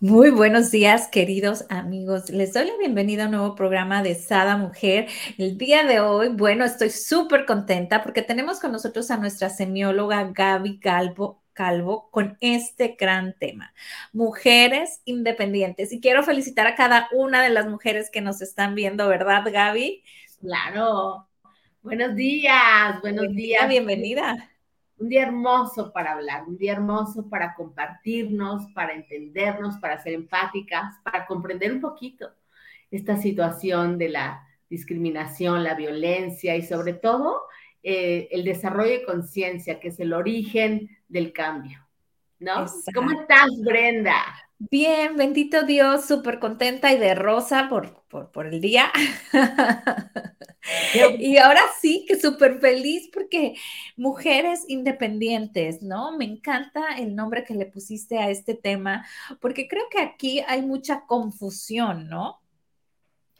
Muy buenos días, queridos amigos. Les doy la bienvenida a un nuevo programa de Sada Mujer. El día de hoy, bueno, estoy súper contenta porque tenemos con nosotros a nuestra semióloga Gaby Calvo, Calvo con este gran tema, mujeres independientes. Y quiero felicitar a cada una de las mujeres que nos están viendo, ¿verdad, Gaby? Claro. Buenos días, buenos días. Bienvenida un día hermoso para hablar, un día hermoso para compartirnos, para entendernos, para ser empáticas, para comprender un poquito esta situación de la discriminación, la violencia y sobre todo eh, el desarrollo de conciencia, que es el origen del cambio. ¿No? ¿Cómo estás, Brenda? Bien, bendito Dios, súper contenta y de rosa por, por, el día. y ahora sí que súper feliz porque mujeres independientes, ¿no? Me encanta el nombre que le pusiste a este tema porque creo que aquí hay mucha confusión, ¿no?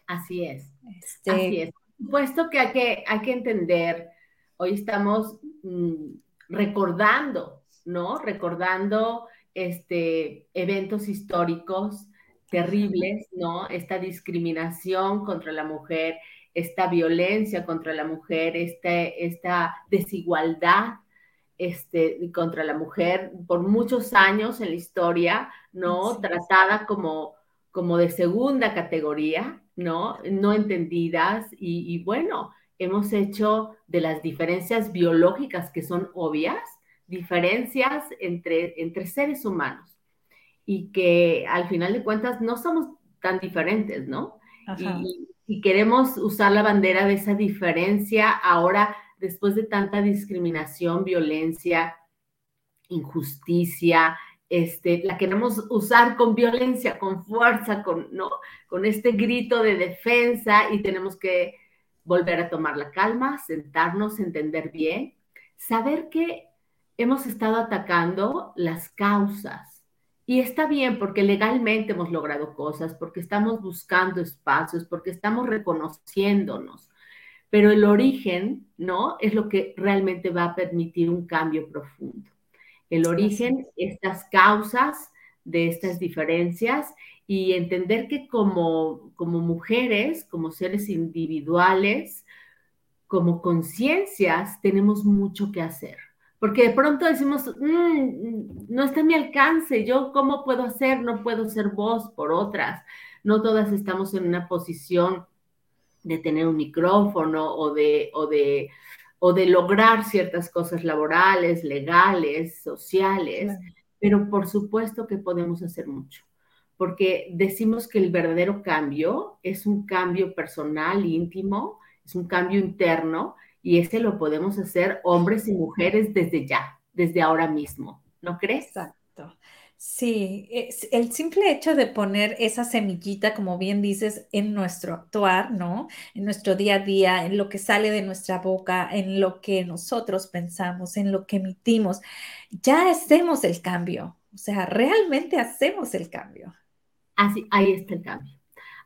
Así es. Este así es. Puesto que hay que, hay que entender, hoy estamos mm, recordando, ¿no? Recordando este, eventos históricos terribles, ¿no? Esta discriminación contra la mujer, esta violencia contra la mujer, este, esta desigualdad este, contra la mujer por muchos años en la historia, ¿no? Tratada como, como de segunda categoría, ¿no? No entendidas y, y bueno, hemos hecho de las diferencias biológicas que son obvias, diferencias entre, entre seres humanos y que al final de cuentas no somos tan diferentes, ¿no? Y, y, queremos usar la bandera de esa diferencia ahora después de tanta discriminación, violencia, injusticia, este, la queremos usar con violencia, con fuerza, con, ¿no? con este grito de defensa y tenemos que volver a tomar la calma, sentarnos, entender bien, saber que hemos estado atacando las causas. Y está bien porque legalmente hemos logrado cosas, porque estamos buscando espacios, porque estamos reconociéndonos. Pero el origen, ¿no? Es lo que realmente va a permitir un cambio profundo. El origen, estas causas de estas diferencias y entender que como, como mujeres, como seres individuales, como conciencias, tenemos mucho que hacer porque de pronto decimos, mm, no está a mi alcance, yo cómo puedo hacer, no puedo ser voz por otras, no todas estamos en una posición de tener un micrófono o de, o de, o de lograr ciertas cosas laborales, legales, sociales, pero por supuesto que podemos hacer mucho, porque decimos que el verdadero cambio es un cambio personal, íntimo, es un cambio interno y ese lo podemos hacer hombres y mujeres desde ya, desde ahora mismo, ¿no crees? Exacto. Sí, es el simple hecho de poner esa semillita, como bien dices, en nuestro actuar, ¿no? En nuestro día a día, en lo que sale de nuestra boca, en lo que nosotros pensamos, en lo que emitimos, ya hacemos el cambio. O sea, realmente hacemos el cambio. Así, ahí está el cambio.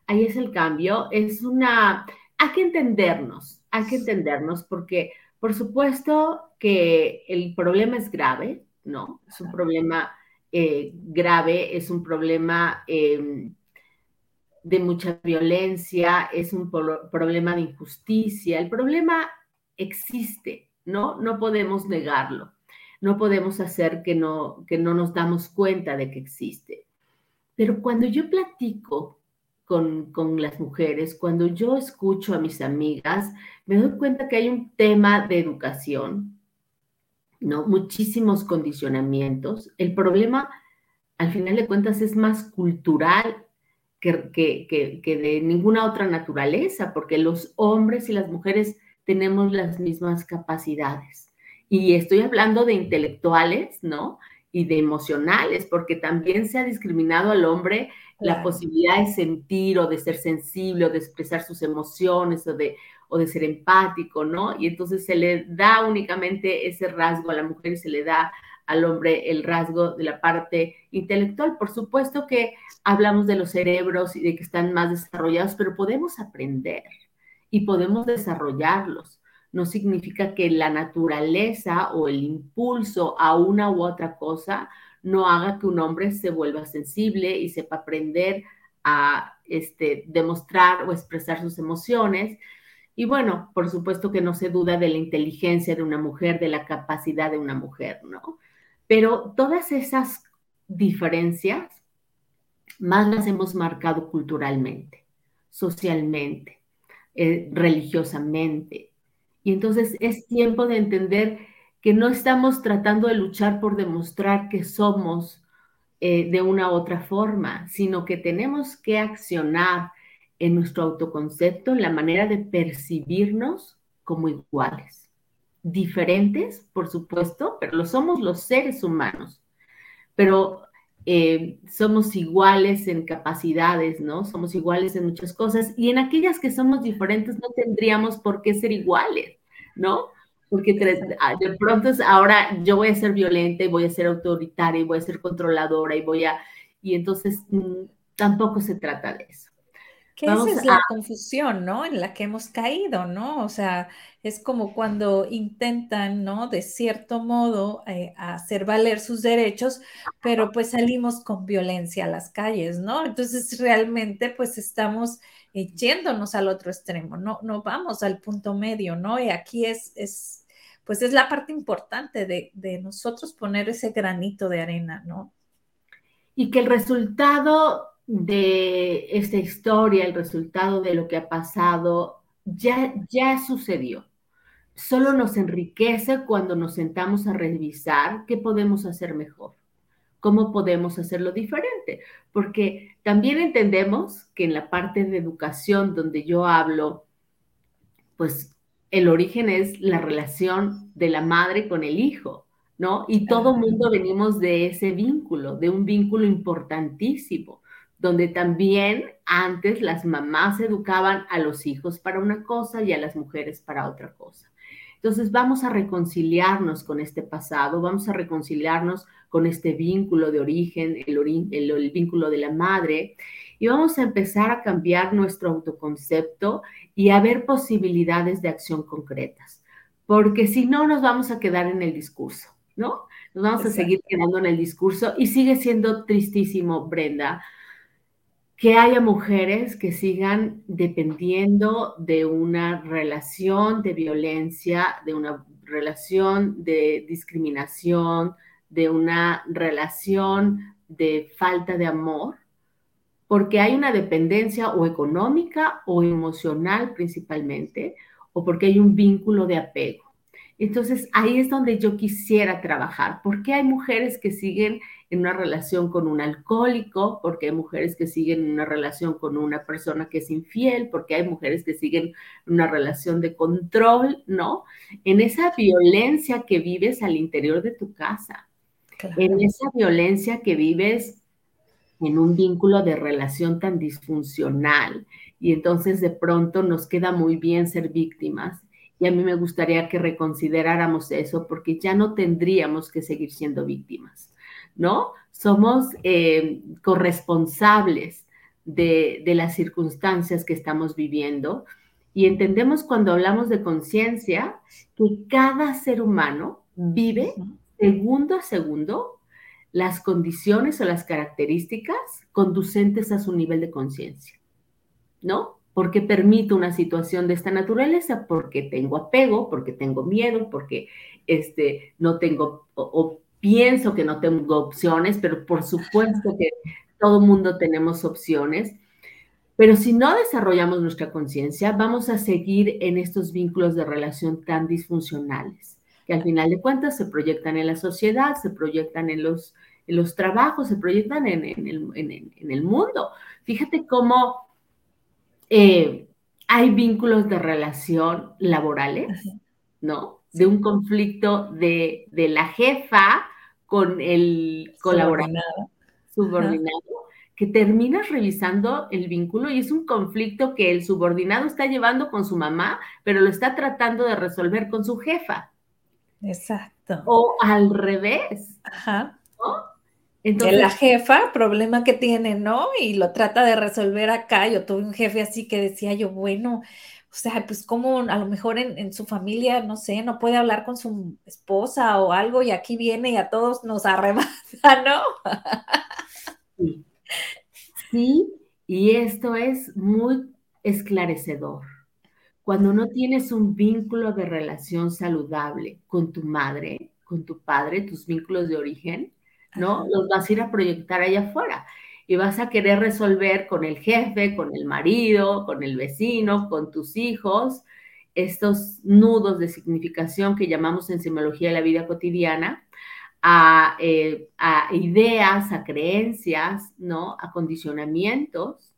Ahí es el cambio. Es una, hay que entendernos hay que entendernos porque, por supuesto, que el problema es grave, ¿no? Es un problema eh, grave, es un problema em, de mucha violencia, es un problema de injusticia. El problema existe, ¿no? No podemos negarlo. No podemos hacer que no, que no nos damos cuenta de que existe. Pero cuando yo platico con, las mujeres, cuando yo escucho a mis amigas, me doy cuenta que hay un tema de educación, ¿no? Muchísimos condicionamientos. El problema, al final de cuentas, es más cultural que, que, que, de ninguna otra naturaleza, porque los hombres y las mujeres tenemos las mismas capacidades. Y estoy hablando de intelectuales, ¿no? Y de emocionales, porque también se ha discriminado al hombre la posibilidad de sentir o de ser sensible o de expresar sus emociones o de, o de ser empático, ¿no? Y entonces se le da únicamente ese rasgo a la mujer y se le da al hombre el rasgo de la parte intelectual. Por supuesto que hablamos de los cerebros y de que están más desarrollados, pero podemos aprender y podemos desarrollarlos. No significa que la naturaleza o el impulso a una u otra cosa no haga que un hombre se vuelva sensible y sepa aprender a este, demostrar o expresar sus emociones. Y bueno, por supuesto que no se duda de la inteligencia de una mujer, de la capacidad de una mujer, ¿no? Pero todas esas diferencias más las hemos marcado culturalmente, socialmente, eh, religiosamente. Y entonces es tiempo de entender que no estamos tratando de luchar por demostrar que somos eh, de una u otra forma, sino que tenemos que accionar en nuestro autoconcepto, en la manera de percibirnos como iguales diferentes, por supuesto, pero lo somos los seres humanos. Pero eh, somos iguales en capacidades, ¿no? Somos iguales en muchas cosas y en aquellas que somos diferentes no tendríamos por qué ser iguales, ¿no? Porque ah, de pronto ahora yo voy a ser violenta y voy a ser autoritaria y voy a ser controladora y voy a... Y entonces mm, tampoco se trata de eso. Que esa es la confusión, ¿no? En la que hemos caído, ¿no? O sea, es como cuando intentan, ¿no? De cierto modo, eh, hacer valer sus derechos, pero pues salimos con violencia a las calles, ¿no? Entonces, realmente, pues estamos eh, yéndonos al otro extremo, no, no vamos al punto medio, ¿no? Y aquí es, es pues es la parte importante de, de nosotros poner ese granito de arena, ¿no? Y que el resultado de esta historia, el resultado de lo que ha pasado, ya, ya sucedió. Solo nos enriquece cuando nos sentamos a revisar qué podemos hacer mejor, cómo podemos hacerlo diferente, porque también entendemos que en la parte de educación donde yo hablo, pues el origen es la relación de la madre con el hijo, ¿no? Y todo mundo venimos de ese vínculo, de un vínculo importantísimo donde también antes las mamás educaban a los hijos para una cosa y a las mujeres para otra cosa. Entonces vamos a reconciliarnos con este pasado, vamos a reconciliarnos con este vínculo de origen, el, vínculo de la madre, y vamos a empezar a cambiar nuestro autoconcepto y a ver posibilidades de acción concretas, porque si no nos vamos a quedar en el discurso, ¿no? Nos vamos a seguir quedando en el discurso y sigue siendo tristísimo, Brenda, que haya mujeres que sigan dependiendo de una relación de violencia, de una relación de discriminación, de una relación de falta de amor, porque hay una dependencia o económica o emocional principalmente, o porque hay un vínculo de apego. Entonces ahí es donde yo quisiera trabajar. ¿Por qué hay mujeres que siguen en una relación con un alcohólico? Porque hay mujeres que siguen en una relación con una persona que es infiel? Porque hay mujeres que siguen en una relación de control? ¿No? En esa violencia que vives al interior de tu casa, en esa violencia que vives en un vínculo de relación tan disfuncional y entonces de pronto nos queda muy bien ser víctimas y a mí me gustaría que reconsideráramos eso porque ya no tendríamos que seguir siendo víctimas, ¿no? Somos eh, corresponsables de, las circunstancias que estamos viviendo y entendemos cuando hablamos de conciencia que cada ser humano vive segundo a segundo las condiciones o las características conducentes a su nivel de conciencia, ¿no? ¿Por qué permito una situación de esta naturaleza? Porque tengo apego, porque tengo miedo, porque este, no tengo o, pienso que no tengo opciones, pero por supuesto que todo mundo tenemos opciones. Pero si no desarrollamos nuestra conciencia, vamos a seguir en estos vínculos de relación tan disfuncionales, que al final de cuentas se proyectan en la sociedad, se proyectan en los, en los trabajos, se proyectan en, en, el, en el mundo. Fíjate cómo eh, hay vínculos de relación laborales, ¿no? De un conflicto de, la jefa con el colaborador subordinado, que terminas revisando el vínculo y es un conflicto que el subordinado está llevando con su mamá, pero lo está tratando de resolver con su jefa. Exacto. O al revés. Ajá. Entonces, la jefa, problema que tiene, ¿no? Y lo trata de resolver acá. Yo tuve un jefe así que decía yo, bueno, o sea, pues como a lo mejor en, su familia, no sé, no puede hablar con su esposa o algo y aquí viene y a todos nos arrebata, ¿no? sí. sí, y esto es muy esclarecedor. Cuando no tienes un vínculo de relación saludable con tu madre, con tu padre, tus vínculos de origen, ¿no? Los vas a ir a proyectar allá afuera y vas a querer resolver con el jefe, con el marido, con el vecino, con tus hijos, estos nudos de significación que llamamos en semiología de la vida cotidiana, a, eh, ideas, a creencias, ¿no? A condicionamientos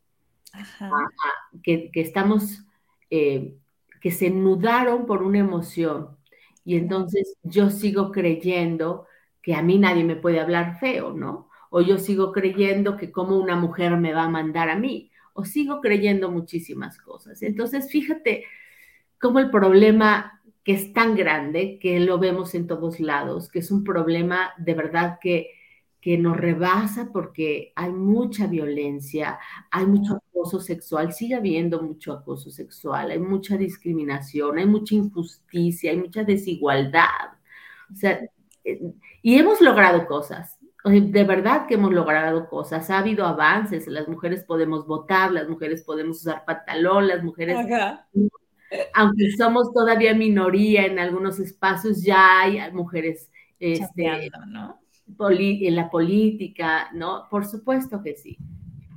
que, estamos, eh, que se nudaron por una emoción. Y entonces yo sigo creyendo que a mí nadie me puede hablar feo, ¿no? O yo sigo creyendo que como una mujer me va a mandar a mí, o sigo creyendo muchísimas cosas. Entonces, fíjate cómo el problema que es tan grande, que lo vemos en todos lados, que es un problema de verdad que, que nos rebasa porque hay mucha violencia, hay mucho acoso sexual, sigue habiendo mucho acoso sexual, hay mucha discriminación, hay mucha injusticia, hay mucha desigualdad. O sea, y hemos logrado cosas, de verdad que hemos logrado cosas, ha habido avances, las mujeres podemos votar, las mujeres podemos usar pantalón, las mujeres, aunque somos todavía minoría en algunos espacios, ya hay mujeres este, en la política, ¿no? Por supuesto que sí.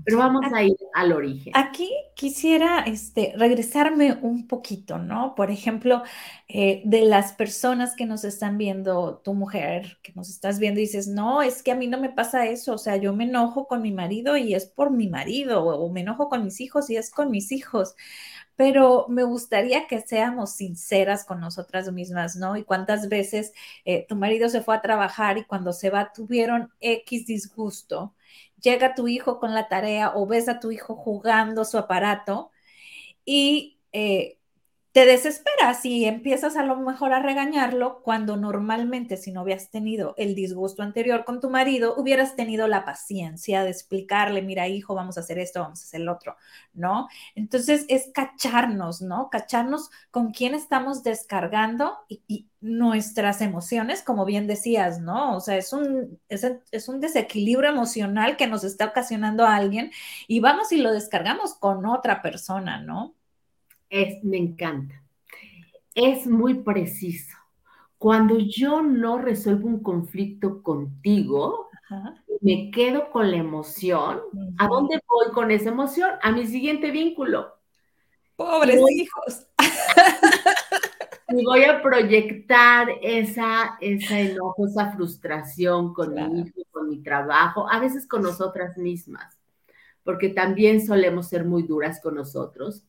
Pero vamos a ir al origen. Aquí quisiera este, regresarme un poquito, ¿no? Por ejemplo, eh, de las personas que nos están viendo, tu mujer, que nos estás viendo y dices, no, es que a mí no me pasa eso, o sea, yo me enojo con mi marido y es por mi marido, o, me enojo con mis hijos y es con mis hijos pero me gustaría que seamos sinceras con nosotras mismas, ¿no? Y cuántas veces eh, tu marido se fue a trabajar y cuando se va tuvieron X disgusto llega tu hijo con la tarea o ves a tu hijo jugando su aparato y eh, te desesperas y empiezas a lo mejor a regañarlo cuando normalmente si no habías tenido el disgusto anterior con tu marido, hubieras tenido la paciencia de explicarle, mira hijo, vamos a hacer esto, vamos a hacer el otro, ¿no? Entonces es cacharnos, ¿no? Cacharnos con quién estamos descargando y, nuestras emociones, como bien decías, ¿no? O sea, es un, es, es un desequilibrio emocional que nos está ocasionando a alguien y vamos y lo descargamos con otra persona, ¿no? Es, me encanta. Es muy preciso. Cuando yo no resuelvo un conflicto contigo, me quedo con la emoción. ¿A dónde voy con esa emoción? A mi siguiente vínculo. Pobres hijos. Y voy a proyectar esa, esa enojo, esa frustración con mi hijo, con mi trabajo, a veces con nosotras mismas, porque también solemos ser muy duras con nosotros.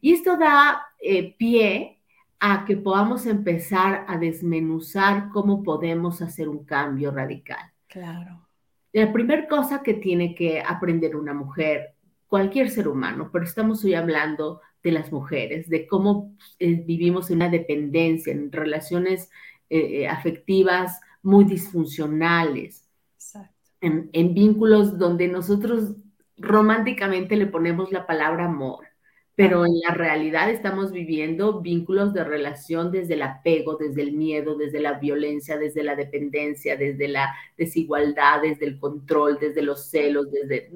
Y esto da eh, pie a que podamos empezar a desmenuzar cómo podemos hacer un cambio radical. Claro. La primera cosa que tiene que aprender una mujer, cualquier ser humano, pero estamos hoy hablando de las mujeres, de cómo eh, vivimos en una dependencia, en relaciones eh, afectivas muy disfuncionales, en, en vínculos donde nosotros románticamente le ponemos la palabra amor pero en la realidad estamos viviendo vínculos de relación desde el apego, desde el miedo, desde la violencia, desde la dependencia, desde la desigualdad, desde el control, desde los celos, desde...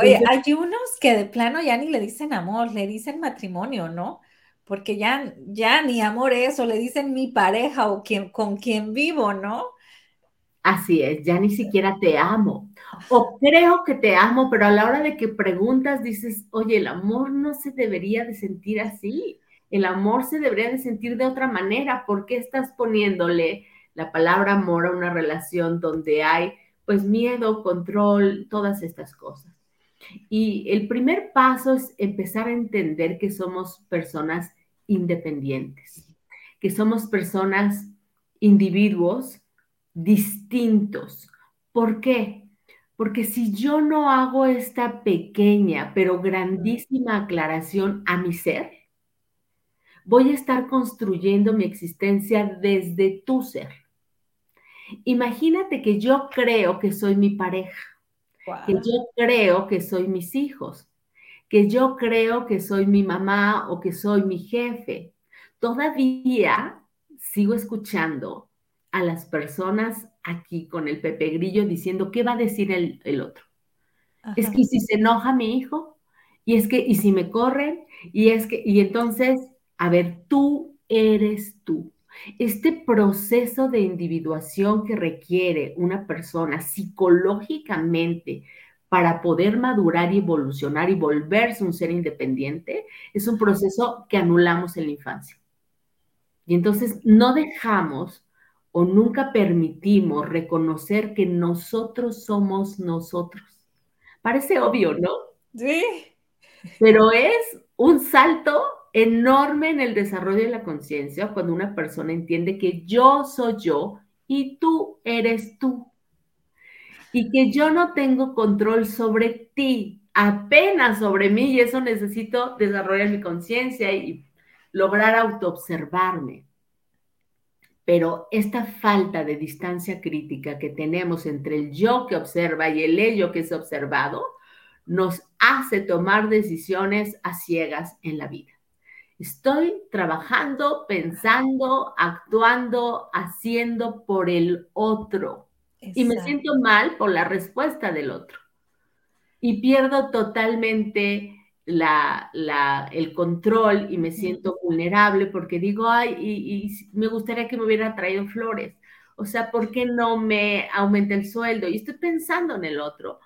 Oye, hay unos que de plano ya ni le dicen amor, le dicen matrimonio, ¿no? Porque ya, ya ni amor es, o le dicen mi pareja o quien, con quien vivo, ¿no? Así es, ya ni siquiera te amo. O creo que te amo, pero a la hora de que preguntas dices, oye, el amor no se debería de sentir así. El amor se debería de sentir de otra manera. ¿Por qué estás poniéndole la palabra amor a una relación donde hay pues miedo, control, todas estas cosas? Y el primer paso es empezar a entender que somos personas independientes, que somos personas, individuos distintos. ¿Por qué? Porque si yo no hago esta pequeña pero grandísima aclaración a mi ser, voy a estar construyendo mi existencia desde tu ser. Imagínate que yo creo que soy mi pareja, que yo creo que soy mis hijos, que yo creo que soy mi mamá o que soy mi jefe. Todavía sigo escuchando a las personas aquí con el Pepe Grillo diciendo qué va a decir el, otro. Es que si se enoja mi hijo, y es que, y si me corren, y es que, y entonces, a ver, tú eres tú. Este proceso de individuación que requiere una persona psicológicamente para poder madurar y evolucionar y volverse un ser independiente, es un proceso que anulamos en la infancia. Y entonces no dejamos o nunca permitimos reconocer que nosotros somos nosotros. Parece obvio, ¿no? Sí. Pero es un salto enorme en el desarrollo de la conciencia cuando una persona entiende que yo soy yo y tú eres tú. Y que yo no tengo control sobre ti, apenas sobre mí, y eso necesito desarrollar mi conciencia y lograr autoobservarme. Pero esta falta de distancia crítica que tenemos entre el yo que observa y el ello que es observado nos hace tomar decisiones a ciegas en la vida. Estoy trabajando, pensando, actuando, haciendo por el otro. Y me siento mal por la respuesta del otro. Y pierdo totalmente la, el control y me siento vulnerable porque digo, ay, y, y, me gustaría que me hubiera traído flores. O sea, ¿por qué no me aumenta el sueldo? Y estoy pensando en el otro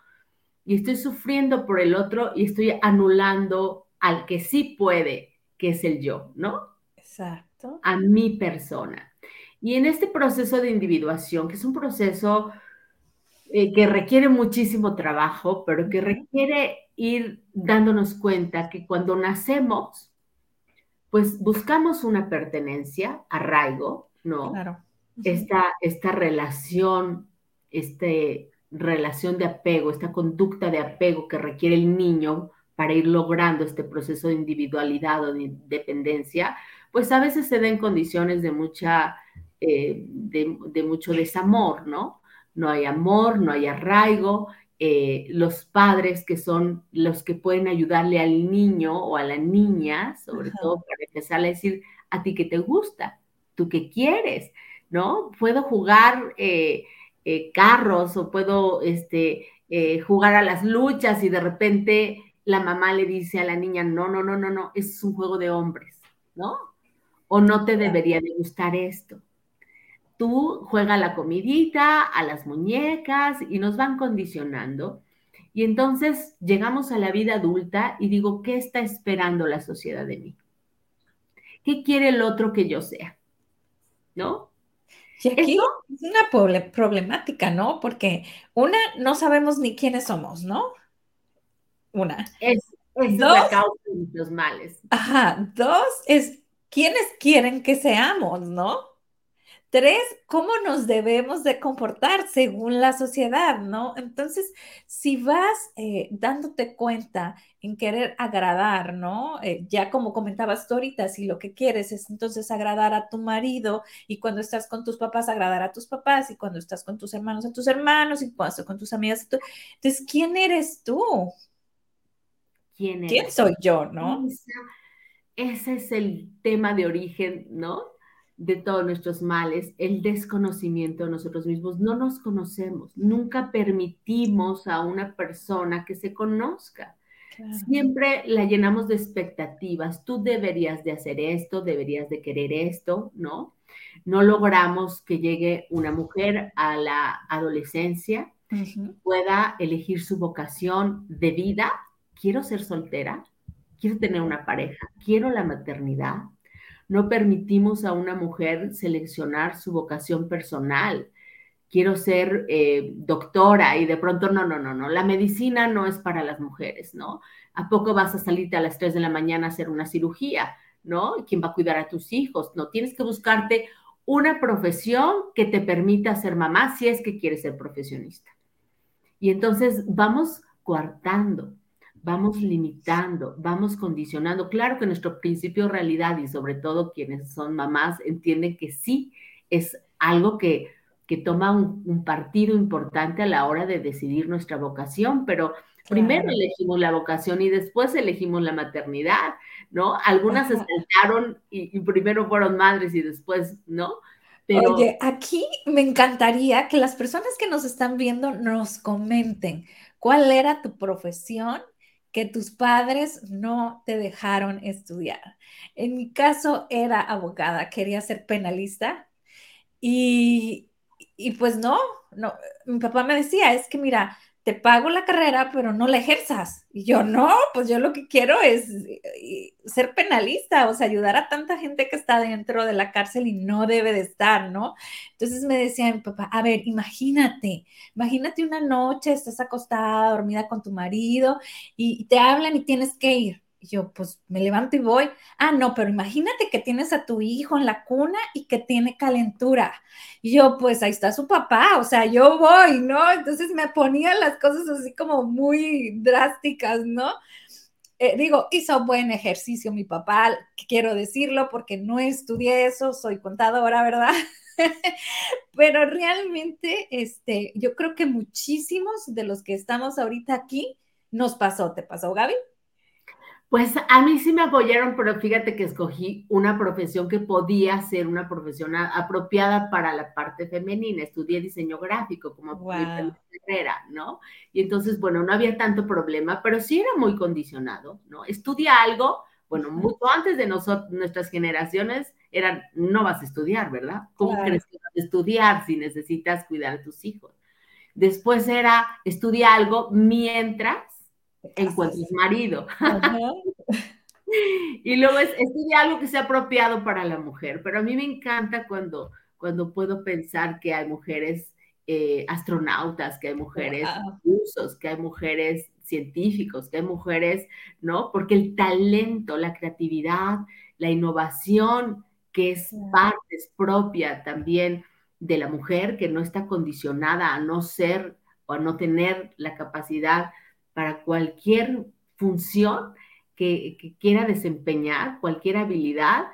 y estoy sufriendo por el otro y estoy anulando al que sí puede que es el yo, ¿no? Exacto. A mi persona. Y en este proceso de individuación, que es un proceso eh, que requiere muchísimo trabajo, pero que requiere ir dándonos cuenta que cuando nacemos, pues buscamos una pertenencia, arraigo, ¿no? Claro. esta, esta relación, este relación de apego, esta conducta de apego que requiere el niño para ir logrando este proceso de individualidad o de independencia, pues a veces se da en condiciones de mucha, eh, de, mucho desamor, ¿no? No hay amor, no hay arraigo. Eh, los padres que son los que pueden ayudarle al niño o a la niña, sobre todo para empezar a decir a ti que te gusta, tú qué quieres, ¿no? Puedo jugar eh, carros o puedo este, jugar a las luchas y de repente la mamá le dice a la niña, no, no, no, no, no, es un juego de hombres, ¿no? O no te debería de gustar esto. Tú juega la comidita, a las muñecas y nos van condicionando. Y entonces llegamos a la vida adulta y digo, ¿qué está esperando la sociedad de mí? ¿Qué quiere el otro que yo sea? ¿No? Y aquí es una problemática, ¿no? Porque una, no sabemos ni quiénes somos, ¿no? Una. Es, es la causa de los males. Ajá. Dos es quiénes quieren que seamos, ¿no? Tres, cómo nos debemos de comportar según la sociedad, ¿no? Entonces, si vas eh, dándote cuenta en querer agradar, ¿no? Eh, ya como comentabas tú ahorita, si lo que quieres es entonces agradar a tu marido y cuando estás con tus papás, agradar a tus papás y cuando estás con tus hermanos, a tus hermanos y cuando estás con tus amigas, entonces, ¿quién eres tú? quién, soy yo, no? ese es el tema de origen, ¿no? De todos nuestros males, el desconocimiento de nosotros mismos. No nos conocemos, nunca permitimos a una persona que se conozca. Siempre la llenamos de expectativas. Tú deberías de hacer esto, deberías de querer esto, ¿no? No logramos que llegue una mujer a la adolescencia, pueda elegir su vocación de vida quiero ser soltera, quiero tener una pareja, quiero la maternidad. No permitimos a una mujer seleccionar su vocación personal. Quiero ser eh, doctora y de pronto no, no, no, no. La medicina no es para las mujeres, ¿no? ¿A poco vas a salirte a las 3 de la mañana a hacer una cirugía, ¿no? ¿Quién va a cuidar a tus hijos? No, tienes que buscarte una profesión que te permita ser mamá si es que quieres ser profesionista. Y entonces vamos coartando, vamos limitando, vamos condicionando. Claro que nuestro principio realidad y sobre todo quienes son mamás entienden que sí es algo que, que toma un, partido importante a la hora de decidir nuestra vocación, pero primero elegimos la vocación y después elegimos la maternidad, ¿no? Algunas se saltaron y, y primero fueron madres y después, ¿no? Oye, aquí me encantaría que las personas que nos están viendo nos comenten cuál era tu profesión que tus padres no te dejaron estudiar. En mi caso era abogada, quería ser penalista y, y pues no, no, mi papá me decía, es que mira, te pago la carrera, pero no la ejerzas. Y yo, no, pues yo lo que quiero es eh, ser penalista, o sea, ayudar a tanta gente que está dentro de la cárcel y no debe de estar, ¿no? Entonces me decía mi papá, a ver, imagínate, imagínate una noche, estás acostada, dormida con tu marido y te hablan y tienes que ir. Yo, pues me levanto y voy. Ah, no, pero imagínate que tienes a tu hijo en la cuna y que tiene calentura. Y yo, pues ahí está su papá, o sea, yo voy, ¿no? Entonces me ponía las cosas así como muy drásticas, ¿no? Eh, digo, hizo buen ejercicio mi papá, quiero decirlo, porque no estudié eso, soy contadora, ¿verdad? Pero realmente, este, yo creo que muchísimos de los que estamos ahorita aquí nos pasó. ¿Te pasó, Gaby? Pues a mí sí me apoyaron, pero fíjate que escogí una profesión que podía ser una profesión apropiada para la parte femenina. Estudié diseño gráfico como wow. carrera, ¿no? Y entonces, bueno, no había tanto problema, pero sí era muy condicionado, ¿no? Estudia algo, bueno, mucho antes de nosotros, nuestras generaciones eran, no vas a estudiar, ¿verdad? ¿Cómo crees que vas a estudiar si necesitas cuidar a tus hijos? Después era, estudia algo mientras encuentres marido. y luego es, estudia algo que sea apropiado para la mujer, pero a mí me encanta cuando, cuando puedo pensar que hay mujeres eh, astronautas, que hay mujeres usos, que hay mujeres científicos, que hay mujeres, ¿no? Porque el talento, la creatividad, la innovación, que es parte, es propia también de la mujer, que no está condicionada a no ser o a no tener la capacidad para cualquier función que, quiera desempeñar, cualquier habilidad.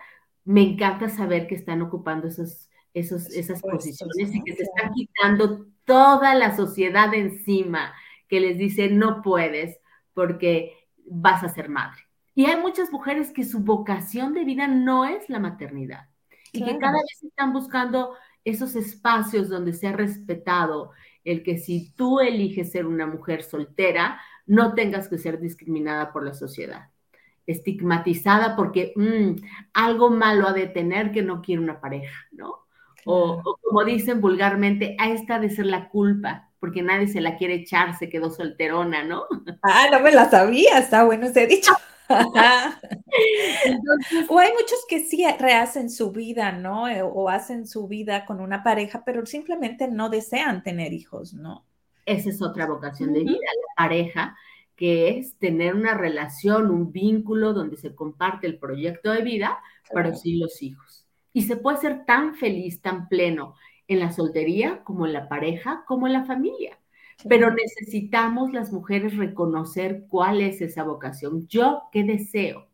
Me encanta saber que están ocupando esos, esos, esas posiciones y que se están quitando toda la sociedad encima que les dice no puedes porque vas a ser madre. Y hay muchas mujeres que su vocación de vida no es la maternidad y que cada vez están buscando esos espacios donde se ha respetado el que si tú eliges ser una mujer soltera, no tengas que ser discriminada por la sociedad, estigmatizada porque mm, algo malo ha de tener que no quiere una pareja, ¿no? O, como dicen vulgarmente, a esta de ser la culpa, porque nadie se la quiere echar, se quedó solterona, ¿no? Ah, no me la sabía, está bueno ese dicho. o hay muchos que sí rehacen su vida, ¿no? Eh, o hacen su vida con una pareja, pero simplemente no desean tener hijos, ¿no? Esa es otra vocación de vida, la pareja, que es tener una relación, un vínculo donde se comparte el proyecto de vida, pero sí los hijos. Y se puede ser tan feliz, tan pleno en la soltería como en la pareja, como en la familia. Pero necesitamos las mujeres reconocer cuál es esa vocación. Yo qué deseo,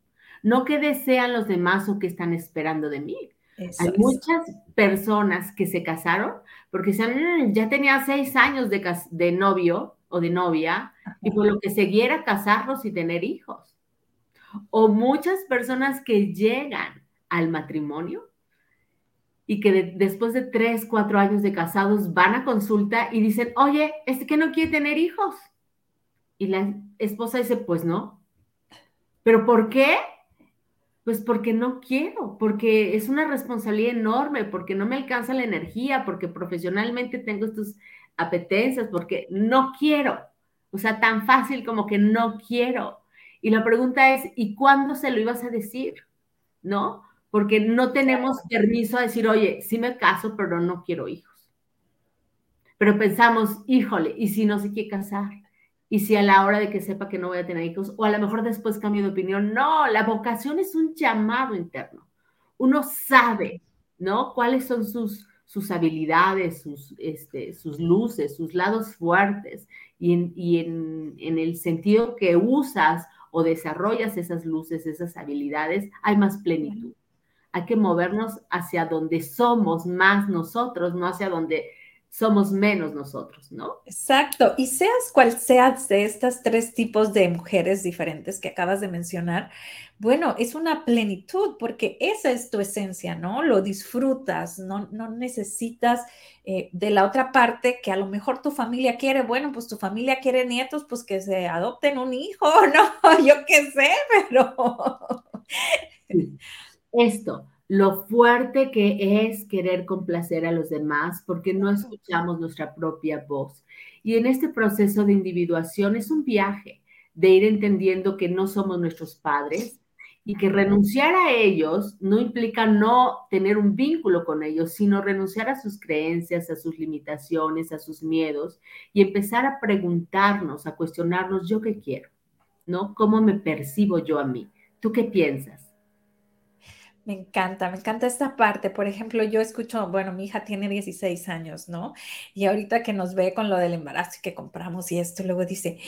no qué desean los demás o qué están esperando de mí. Hay muchas personas que se casaron porque mm, ya tenía seis años de, de novio o de novia y por lo que seguiera casarlos y tener hijos. O muchas personas que llegan al matrimonio y que después de tres, cuatro años de casados van a consulta y dicen, oye, es que no quiere tener hijos. Y la esposa dice, pues no. ¿Pero por qué? Pues porque no quiero, porque es una responsabilidad enorme, porque no me alcanza la energía, porque profesionalmente tengo estas apetencias, porque no quiero. O sea, tan fácil como que no quiero. Y la pregunta es, ¿y cuándo se lo ibas a decir? ¿No? Porque no tenemos permiso a decir, oye, sí me caso, pero no quiero hijos. Pero pensamos, híjole, ¿y si no se quiere casar? y si a la hora de que sepa que no voy a tener hijos, o a lo mejor después cambio de opinión. No, la vocación es un llamado interno. Uno sabe, ¿no? Cuáles son sus, sus habilidades, sus, este, sus luces, sus lados fuertes y, en, en el sentido que usas o desarrollas esas luces, esas habilidades, hay más plenitud. Hay que movernos hacia donde somos más nosotros, no hacia donde somos menos nosotros, ¿no? Exacto. Y seas cual seas de estas tres tipos de mujeres diferentes que acabas de mencionar, bueno, es una plenitud porque esa es tu esencia, ¿no? Lo disfrutas, no, no necesitas eh, de la otra parte que a lo mejor tu familia quiere, bueno, pues tu familia quiere nietos, pues que se adopten un hijo, ¿no? Yo qué sé, pero... Esto, lo fuerte que es querer complacer a los demás porque no escuchamos nuestra propia voz. Y en este proceso de individuación es un viaje de ir entendiendo que no somos nuestros padres y que renunciar a ellos no implica no tener un vínculo con ellos, sino renunciar a sus creencias, a sus limitaciones, a sus miedos y empezar a preguntarnos, a cuestionarnos yo qué quiero, ¿no? ¿Cómo me percibo yo a mí? ¿Tú qué piensas? Me encanta, me encanta esta parte. Por ejemplo, yo escucho, bueno, mi hija tiene 16 años, ¿no? Y ahorita que nos ve con lo del embarazo y que compramos y esto, luego dice,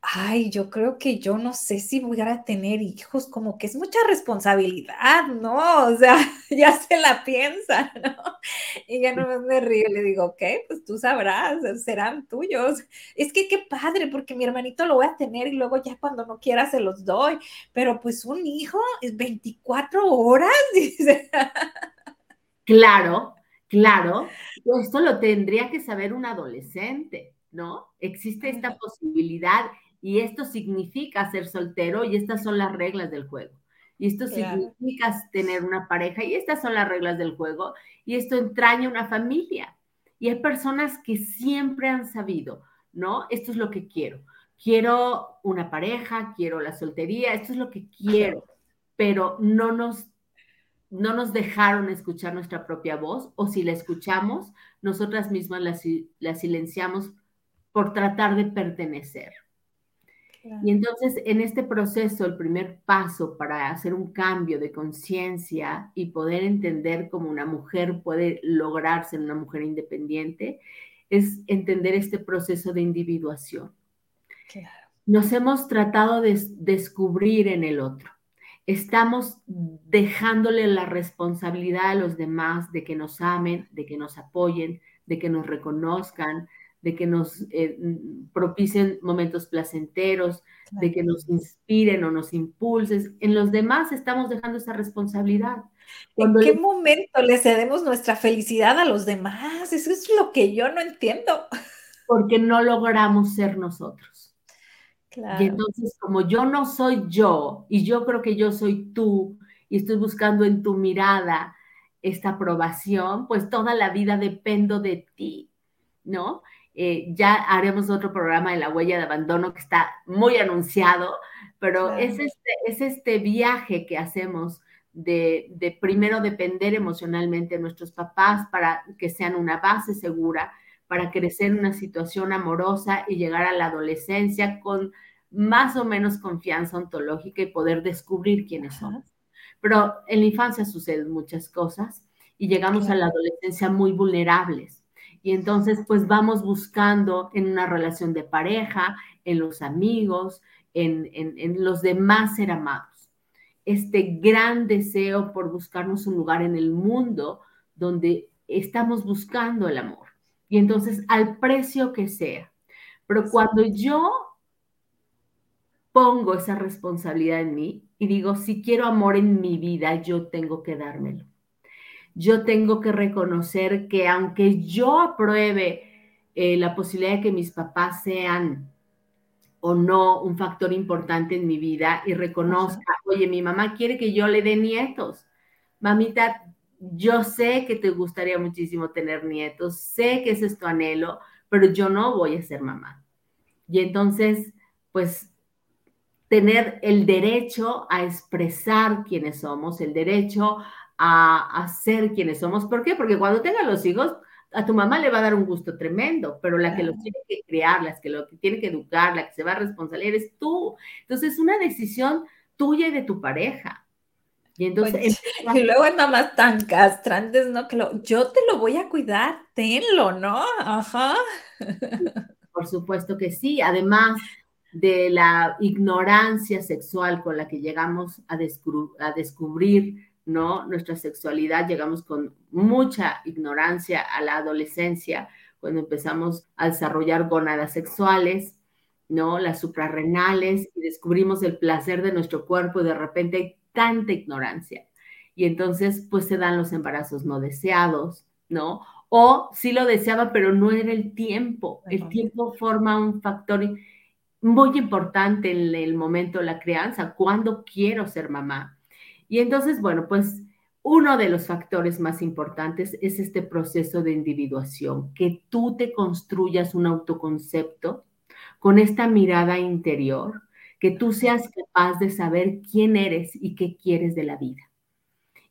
ay, yo creo que yo no sé si voy a tener hijos, como que es mucha responsabilidad, ¿no? O sea, ya se la piensa, ¿no? Y ya no me río, le digo, ok, pues tú sabrás, serán tuyos. Es que qué padre, porque mi hermanito lo voy a tener y luego ya cuando no quiera se los doy, pero pues un hijo es 24 horas Claro, claro. Esto lo tendría que saber un adolescente, ¿no? Existe esta posibilidad y esto significa ser soltero y estas son las reglas del juego. Y esto significa tener una pareja y estas son las reglas del juego y esto entraña una familia. Y hay personas que siempre han sabido, ¿no? Esto es lo que quiero. Quiero una pareja, quiero la soltería, esto es lo que quiero, pero no nos no nos dejaron escuchar nuestra propia voz o si la escuchamos, nosotras mismas la, silenciamos por tratar de pertenecer. Y entonces en este proceso, el primer paso para hacer un cambio de conciencia y poder entender cómo una mujer puede lograr ser una mujer independiente, es entender este proceso de individuación. Nos hemos tratado de descubrir en el otro estamos dejándole la responsabilidad a los demás de que nos amen, de que nos apoyen, de que nos reconozcan, de que nos eh, propicien momentos placenteros, de que nos inspiren o nos impulsen. En los demás estamos dejando esa responsabilidad. ¿En qué momento le cedemos nuestra felicidad a los demás? Eso es lo que yo no entiendo. Porque no logramos ser nosotros. Y entonces, como yo no soy yo, y yo creo que yo soy tú, y estoy buscando en tu mirada esta aprobación, pues toda la vida dependo de ti, ¿no? Eh, ya haremos otro programa de la huella de abandono que está muy anunciado, pero es, este, es este viaje que hacemos de, de, primero depender emocionalmente de nuestros papás para que sean una base segura, para crecer en una situación amorosa y llegar a la adolescencia con más o menos confianza ontológica y poder descubrir quiénes somos. Pero en la infancia suceden muchas cosas y llegamos a la adolescencia muy vulnerables. Y entonces, pues vamos buscando en una relación de pareja, en los amigos, en, en los demás ser amados. Este gran deseo por buscarnos un lugar en el mundo donde estamos buscando el amor. Y entonces, al precio que sea. Pero cuando yo pongo esa responsabilidad en mí y digo, si quiero amor en mi vida, yo tengo que dármelo. Yo tengo que reconocer que aunque yo apruebe eh, la posibilidad de que mis papás sean o no un factor importante en mi vida y reconozca, oye, mi mamá quiere que yo le dé nietos. Mamita, yo sé que te gustaría muchísimo tener nietos, sé que ese es tu anhelo, pero yo no voy a ser mamá. Y entonces, pues tener el derecho a expresar quiénes somos, el derecho a, ser quienes somos. ¿Por qué? Porque cuando tengan los hijos, a tu mamá le va a dar un gusto tremendo, pero la que los tiene que criar, la que lo que tiene que educar, la que se va a responsabilizar eres tú. Entonces, es una decisión tuya y de tu pareja. Y entonces. y luego nada más tan castrantes, ¿no? Que yo te lo voy a cuidar, tenlo, ¿no? Ajá. Por supuesto que sí. Además de la ignorancia sexual con la que llegamos a, a descubrir, ¿no? Nuestra sexualidad, llegamos con mucha ignorancia a la adolescencia, cuando empezamos a desarrollar gónadas sexuales, ¿no? Las suprarrenales y descubrimos el placer de nuestro cuerpo y de repente hay tanta ignorancia. Y entonces, pues se dan los embarazos no deseados, ¿no? O sí lo deseaba, pero no era el tiempo. El tiempo forma un factor muy importante en el momento de la crianza, cuando quiero ser mamá. Y entonces, bueno, pues uno de los factores más importantes es este proceso de individuación, que tú te construyas un autoconcepto con esta mirada interior, que tú seas capaz de saber quién eres y qué quieres de la vida.